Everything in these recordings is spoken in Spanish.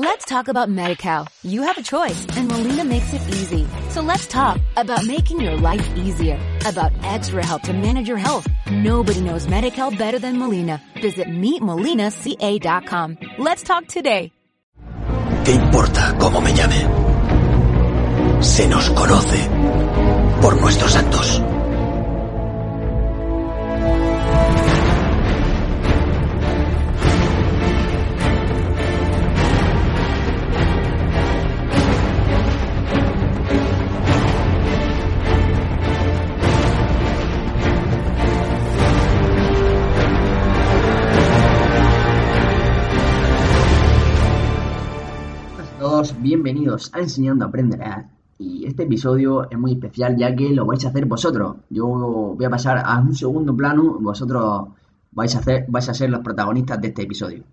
Let's talk about MediCal. You have a choice and Molina makes it easy. So let's talk about making your life easier, about extra help to manage your health. Nobody knows MediCal better than Molina. Visit meetmolinaca.com. Let's talk today. ¿Qué importa cómo me llame? Se nos conoce por nuestros actos. Bienvenidos a Enseñando a Aprender Y este episodio es muy especial ya que lo vais a hacer vosotros. Yo voy a pasar a un segundo plano, vosotros vais a, hacer, vais a ser los protagonistas de este episodio.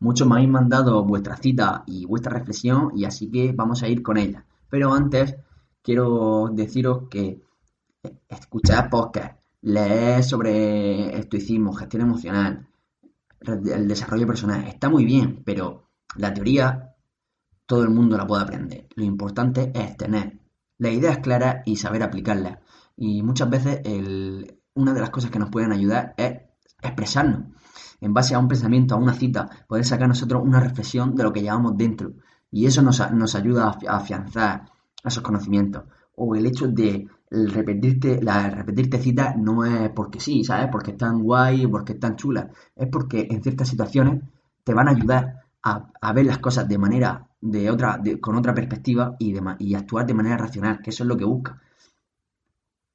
Muchos me habéis mandado vuestra cita y vuestra reflexión y así que vamos a ir con ella. Pero antes quiero deciros que escuchad podcast, leer sobre estoicismo, gestión emocional, el desarrollo personal, está muy bien, pero la teoría todo el mundo la puede aprender. Lo importante es tener las ideas claras y saber aplicarlas. Y muchas veces una de las cosas que nos pueden ayudar es expresarnos. En base a un pensamiento, a una cita, poder sacar nosotros una reflexión de lo que llevamos dentro. Y eso nos, ayuda a afianzar esos conocimientos. O el hecho de repetirte, la repetirte citas no es porque sí, ¿sabes? Porque están guay, porque están chulas. Es porque en ciertas situaciones te van a ayudar a, ver las cosas de manera, de otra, con otra perspectiva y, de, y actuar de manera racional, que eso es lo que busca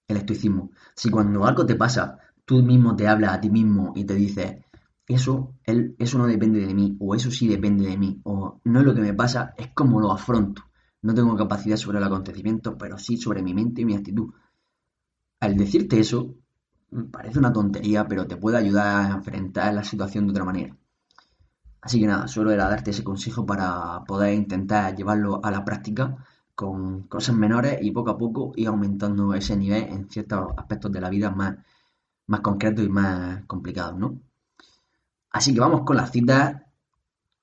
el estoicismo. Si cuando algo te pasa, tú mismo te hablas a ti mismo y te dices, eso, él, eso no depende de mí, o eso sí depende de mí, o no es lo que me pasa, es como lo afronto. No tengo capacidad sobre el acontecimiento, pero sí sobre mi mente y mi actitud. Al decirte eso, parece una tontería, pero te puede ayudar a enfrentar la situación de otra manera. Así que nada, solo era darte ese consejo para poder intentar llevarlo a la práctica con cosas menores y poco a poco ir aumentando ese nivel en ciertos aspectos de la vida más, más concretos y más complicados, ¿no? Así que vamos con las citas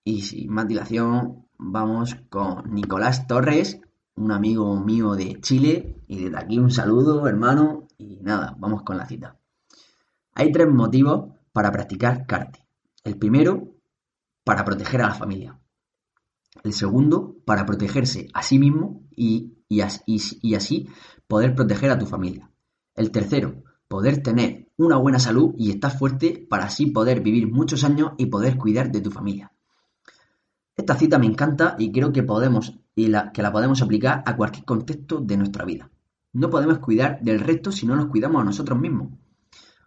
y sin más dilación vamos con Nicolás Torres, un amigo mío de Chile y desde aquí un saludo hermano y nada, vamos con la cita. Hay tres motivos para practicar karate. El primero para proteger a la familia. El segundo, para protegerse a sí mismo y, y, así poder proteger a tu familia. El tercero, poder tener una buena salud y estar fuerte para así poder vivir muchos años y poder cuidar de tu familia. Esta cita me encanta y creo que podemos y la, que la podemos aplicar a cualquier contexto de nuestra vida. No podemos cuidar del resto si no nos cuidamos a nosotros mismos.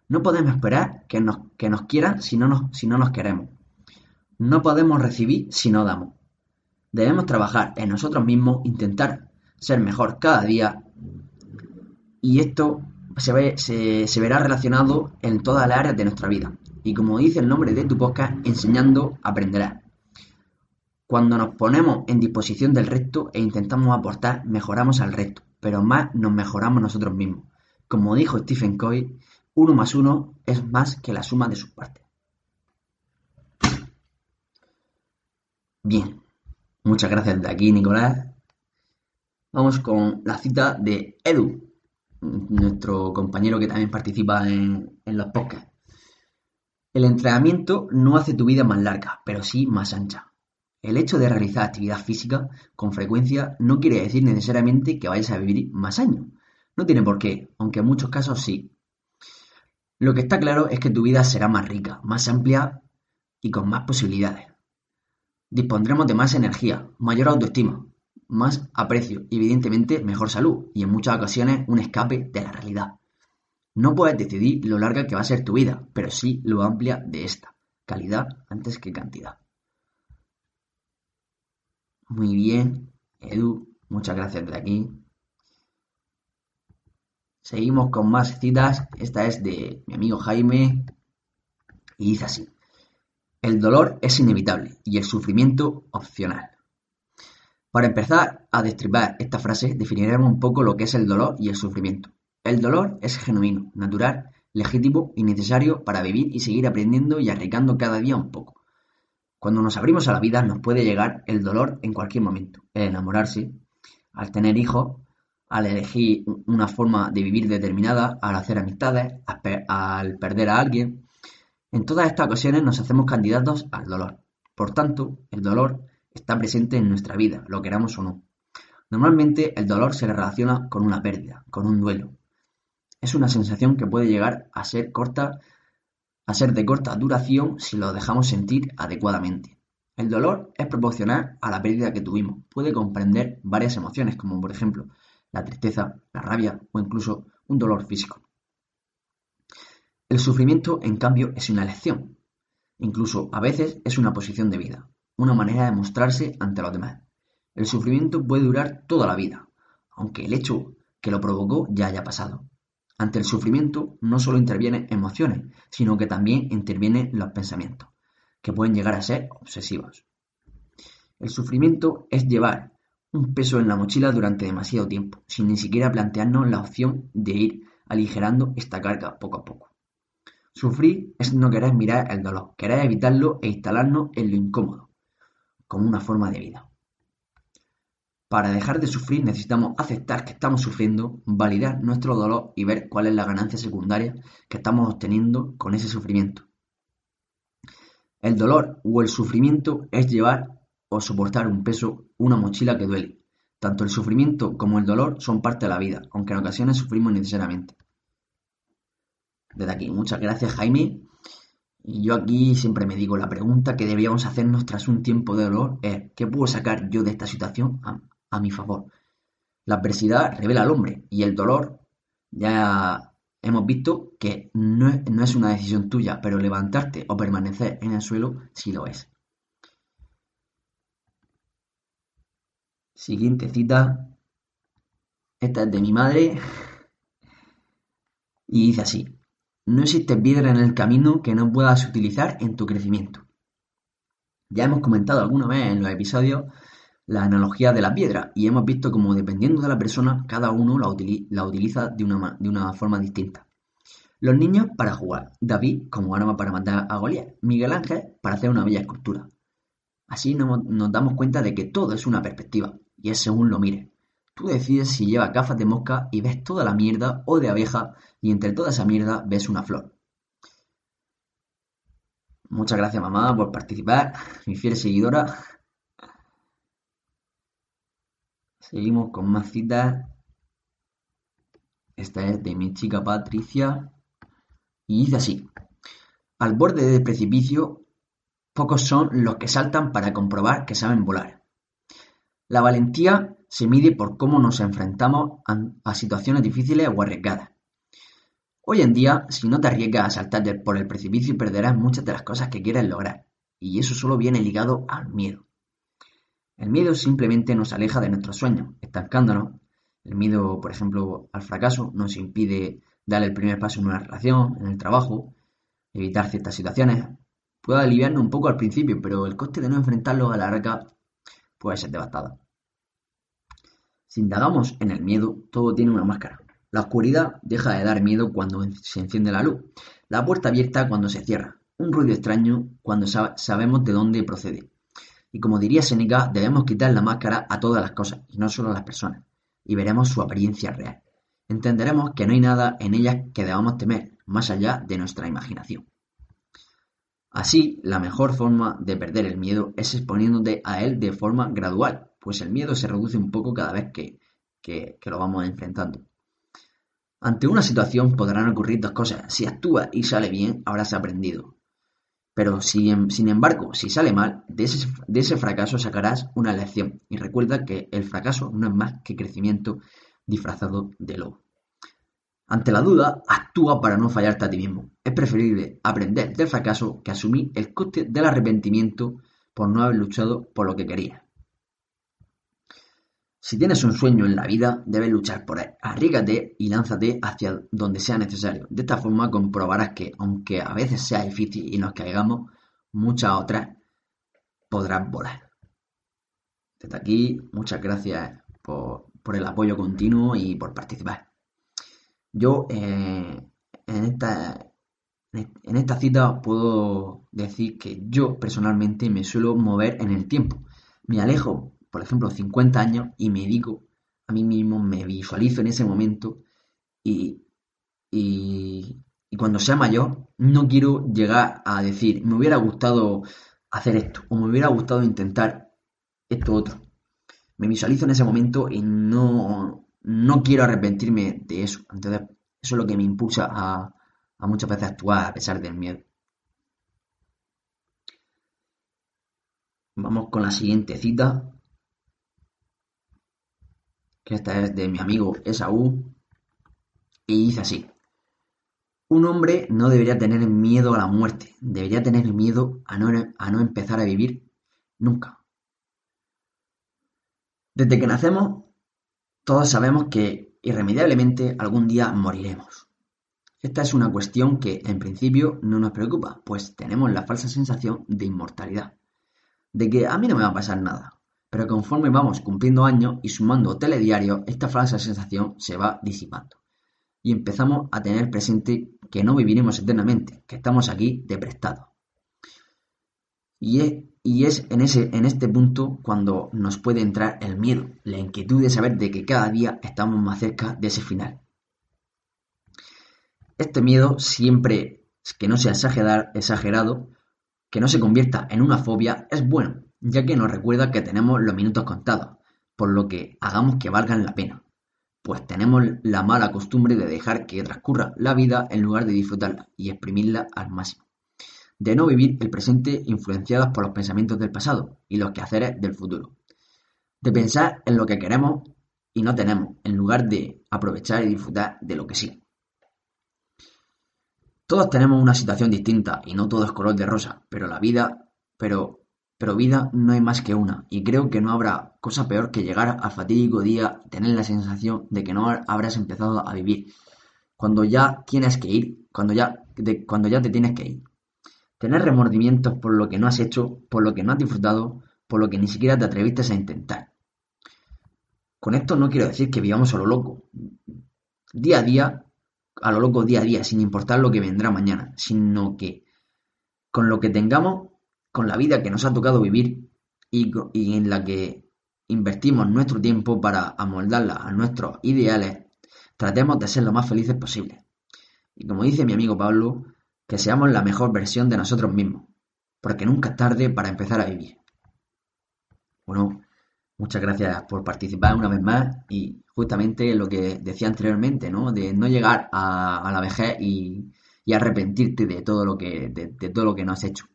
No podemos esperar que nos, quieran si no nos queremos. No podemos recibir si no damos. Debemos trabajar en nosotros mismos, intentar ser mejor cada día y esto se, verá relacionado en todas las áreas de nuestra vida. Y como dice el nombre de tu podcast, enseñando aprenderás. Cuando nos ponemos en disposición del resto e intentamos aportar, mejoramos al resto, pero más nos mejoramos nosotros mismos. Como dijo Stephen Covey, uno más uno es más que la suma de sus partes. Bien, muchas gracias de aquí, Nicolás. Vamos con la cita de Edu, nuestro compañero que también participa en, los podcasts. El entrenamiento no hace tu vida más larga, pero sí más ancha. El hecho de realizar actividad física con frecuencia no quiere decir necesariamente que vayas a vivir más años. No tiene por qué, aunque en muchos casos sí. Lo que está claro es que tu vida será más rica, más amplia y con más posibilidades. Dispondremos de más energía, mayor autoestima, más aprecio y evidentemente mejor salud y en muchas ocasiones un escape de la realidad. No puedes decidir lo larga que va a ser tu vida, pero sí lo amplia de esta. Calidad antes que cantidad. Muy bien, Edu, muchas gracias de aquí. Seguimos con más citas. Esta es de mi amigo Jaime y dice así. El dolor es inevitable y el sufrimiento opcional. Para empezar a destripar esta frase, definiremos un poco lo que es el dolor y el sufrimiento. El dolor es genuino, natural, legítimo y necesario para vivir y seguir aprendiendo y arriesgando cada día un poco. Cuando nos abrimos a la vida nos puede llegar el dolor en cualquier momento. El enamorarse, al tener hijos, al elegir una forma de vivir determinada, al hacer amistades, al perder a alguien. En todas estas ocasiones nos hacemos candidatos al dolor. Por tanto, el dolor está presente en nuestra vida, lo queramos o no. Normalmente el dolor se relaciona con una pérdida, con un duelo. Es una sensación que puede llegar a ser corta, a ser de corta duración si lo dejamos sentir adecuadamente. El dolor es proporcional a la pérdida que tuvimos. Puede comprender varias emociones, como por ejemplo la tristeza, la rabia o incluso un dolor físico. El sufrimiento, en cambio, es una elección. Incluso a veces es una posición de vida, una manera de mostrarse ante los demás. El sufrimiento puede durar toda la vida, aunque el hecho que lo provocó ya haya pasado. Ante el sufrimiento no solo intervienen emociones, sino que también intervienen los pensamientos, que pueden llegar a ser obsesivos. El sufrimiento es llevar un peso en la mochila durante demasiado tiempo, sin ni siquiera plantearnos la opción de ir aligerando esta carga poco a poco. Sufrir es no querer mirar el dolor, querer evitarlo e instalarnos en lo incómodo, como una forma de vida. Para dejar de sufrir necesitamos aceptar que estamos sufriendo, validar nuestro dolor y ver cuál es la ganancia secundaria que estamos obteniendo con ese sufrimiento. El dolor o el sufrimiento es llevar o soportar un peso, una mochila que duele. Tanto el sufrimiento como el dolor son parte de la vida, aunque en ocasiones sufrimos necesariamente. Desde aquí, muchas gracias Jaime. Y yo aquí siempre me digo, la pregunta que debíamos hacernos tras un tiempo de dolor es, ¿qué puedo sacar yo de esta situación a mi favor. La adversidad revela al hombre y el dolor ya hemos visto que no es, una decisión tuya, pero levantarte o permanecer en el suelo sí lo es. Siguiente cita. Esta es de mi madre. Y dice así. No existe piedra en el camino que no puedas utilizar en tu crecimiento. Ya hemos comentado alguna vez en los episodios la analogía de la piedra y hemos visto cómo dependiendo de la persona cada uno la, utiliza de una, forma distinta. Los niños para jugar, David como arma para matar a Goliat, Miguel Ángel para hacer una bella escultura. Así nos, nos damos cuenta de que todo es una perspectiva y es según lo mire. Tú decides si llevas gafas de mosca y ves toda la mierda o de abeja y entre toda esa mierda ves una flor. Muchas gracias mamá por participar, mi fiel seguidora. Seguimos con más citas. Esta es de mi chica Patricia. Y dice así. Al borde del precipicio, pocos son los que saltan para comprobar que saben volar. La valentía se mide por cómo nos enfrentamos a, situaciones difíciles o arriesgadas. Hoy en día, si no te arriesgas a saltar por el precipicio, perderás muchas de las cosas que quieres lograr. Y eso solo viene ligado al miedo. El miedo simplemente nos aleja de nuestros sueños, estancándonos. El miedo, por ejemplo, al fracaso nos impide dar el primer paso en una relación, en el trabajo, evitar ciertas situaciones. Puede aliviarnos un poco al principio, pero el coste de no enfrentarlo a la larga puede ser devastador. Si indagamos en el miedo, todo tiene una máscara. La oscuridad deja de dar miedo cuando se enciende la luz. La puerta abierta cuando se cierra. Un ruido extraño cuando sabemos de dónde procede. Y como diría Seneca, debemos quitar la máscara a todas las cosas, y no solo a las personas, y veremos su apariencia real. Entenderemos que no hay nada en ellas que debamos temer, más allá de nuestra imaginación. Así, la mejor forma de perder el miedo es exponiéndote a él de forma gradual, pues el miedo se reduce un poco cada vez que, que, lo vamos enfrentando. Ante una situación podrán ocurrir dos cosas. Si actúa y sale bien, habrás aprendido. Pero sin embargo, si sale mal, de ese, fracaso sacarás una lección y recuerda que el fracaso no es más que crecimiento disfrazado de lobo. Ante la duda, actúa para no fallarte a ti mismo. Es preferible aprender del fracaso que asumir el coste del arrepentimiento por no haber luchado por lo que querías. Si tienes un sueño en la vida, debes luchar por él. Arrígate y lánzate hacia donde sea necesario. De esta forma comprobarás que, aunque a veces sea difícil y nos caigamos, muchas otras podrás volar. Desde aquí, muchas gracias por, el apoyo continuo y por participar. Yo, eh, en, esta, En esta cita puedo decir que yo personalmente me suelo mover en el tiempo. Me alejo, por ejemplo, 50 años y me digo a mí mismo, me visualizo en ese momento y, y, cuando sea mayor no quiero llegar a decir, me hubiera gustado hacer esto o me hubiera gustado intentar esto otro. Me visualizo en ese momento y no, no quiero arrepentirme de eso. Entonces, eso es lo que me impulsa a, a muchas veces actuar a pesar del miedo. Vamos con la siguiente cita, que esta es de mi amigo Esaú, y dice así. Un hombre no debería tener miedo a la muerte, debería tener miedo a no, a no empezar a vivir nunca. Desde que nacemos, todos sabemos que irremediablemente algún día moriremos. Esta es una cuestión que, en principio, no nos preocupa, pues tenemos la falsa sensación de inmortalidad, de que a mí no me va a pasar nada. Pero conforme vamos cumpliendo años y sumando telediarios, esta falsa sensación se va disipando. Y empezamos a tener presente que no viviremos eternamente, que estamos aquí de prestado. Y es, y es en, ese, en este punto cuando nos puede entrar el miedo, la inquietud de saber de que cada día estamos más cerca de ese final. Este miedo siempre que no sea exagerado, que no se convierta en una fobia, es bueno, ya que nos recuerda que tenemos los minutos contados, por lo que hagamos que valgan la pena, pues tenemos la mala costumbre de dejar que transcurra la vida en lugar de disfrutarla y exprimirla al máximo. De no vivir el presente influenciados por los pensamientos del pasado y los quehaceres del futuro. De pensar en lo que queremos y no tenemos, en lugar de aprovechar y disfrutar de lo que sí. Todos tenemos una situación distinta y no todo es color de rosa, pero la vida, pero, pero vida no hay más que una, y creo que no habrá cosa peor que llegar al fatídico día y tener la sensación de que no habrás empezado a vivir, cuando ya tienes que ir, cuando ya, cuando ya te tienes que ir. Tener remordimientos por lo que no has hecho, por lo que no has disfrutado, por lo que ni siquiera te atreviste a intentar. Con esto no quiero decir que vivamos a lo loco. Día a día a lo loco día a día, sin importar lo que vendrá mañana, sino que con lo que tengamos, con la vida que nos ha tocado vivir y, en la que invertimos nuestro tiempo para amoldarla a nuestros ideales, tratemos de ser lo más felices posible. Y como dice mi amigo Pablo, que seamos la mejor versión de nosotros mismos, porque nunca es tarde para empezar a vivir. Bueno, Muchas gracias por participar una vez más y justamente lo que decía anteriormente, ¿no? De no llegar a, la vejez y, arrepentirte de todo lo que de, todo lo que no has hecho.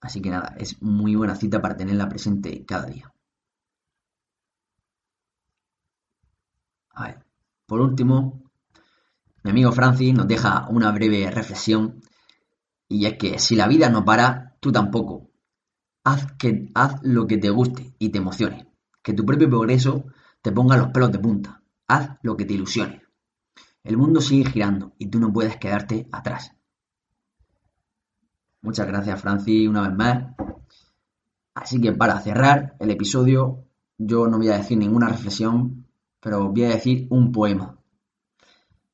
Así que nada, es muy buena cita para tenerla presente cada día. A ver, por último, mi amigo Francis nos deja una breve reflexión y es que si la vida no para, tú tampoco. Haz, que, haz lo que te guste y te emocione. Que tu propio progreso te ponga los pelos de punta. Haz lo que te ilusione. El mundo sigue girando y tú no puedes quedarte atrás. Muchas gracias, Francis, una vez más. Así que para cerrar el episodio, yo no voy a decir ninguna reflexión, pero voy a decir un poema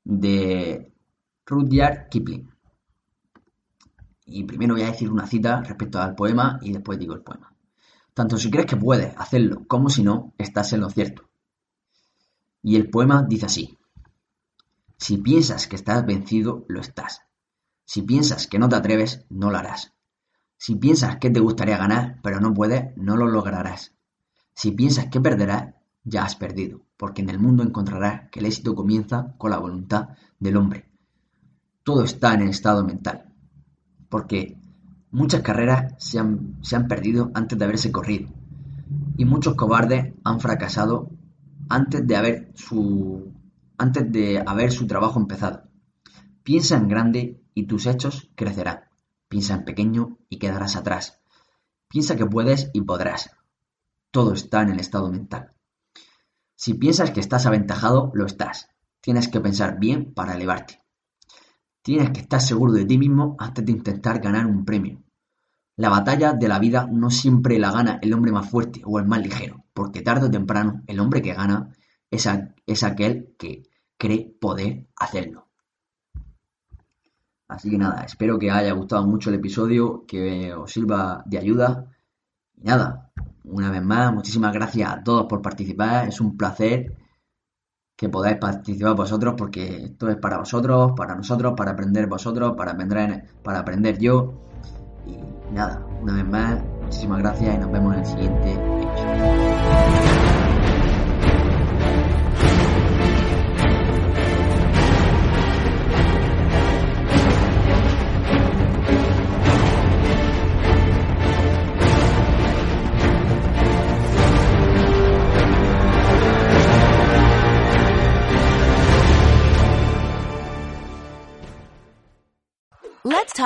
de Rudyard Kipling. Y primero voy a decir una cita respecto al poema y después digo el poema. Tanto si crees que puedes hacerlo como si no, estás en lo cierto. Y el poema dice así. Si piensas que estás vencido, lo estás. Si piensas que no te atreves, no lo harás. Si piensas que te gustaría ganar, pero no puedes, no lo lograrás. Si piensas que perderás, ya has perdido, porque en el mundo encontrarás que el éxito comienza con la voluntad del hombre. Todo está en el estado mental porque muchas carreras se han, se han perdido antes de haberse corrido y muchos cobardes han fracasado antes de haber su antes de haber su trabajo empezado. Piensa en grande y tus hechos crecerán. Piensa en pequeño y quedarás atrás. Piensa que puedes y podrás. Todo está en el estado mental. Si piensas que estás aventajado, lo estás. Tienes que pensar bien para elevarte. Tienes que estar seguro de ti mismo antes de intentar ganar un premio. La batalla de la vida no siempre la gana el hombre más fuerte o el más ligero, porque tarde o temprano el hombre que gana es, aquel que cree poder hacerlo. Así que nada, espero que haya gustado mucho el episodio, que os sirva de ayuda. Y nada, una vez más, muchísimas gracias a todos por participar. Es un placer que podáis participar vosotros porque esto es para vosotros, para nosotros, para aprender vosotros, para aprender, para aprender yo. Y nada, una vez más, muchísimas gracias y nos vemos en el siguiente episodio.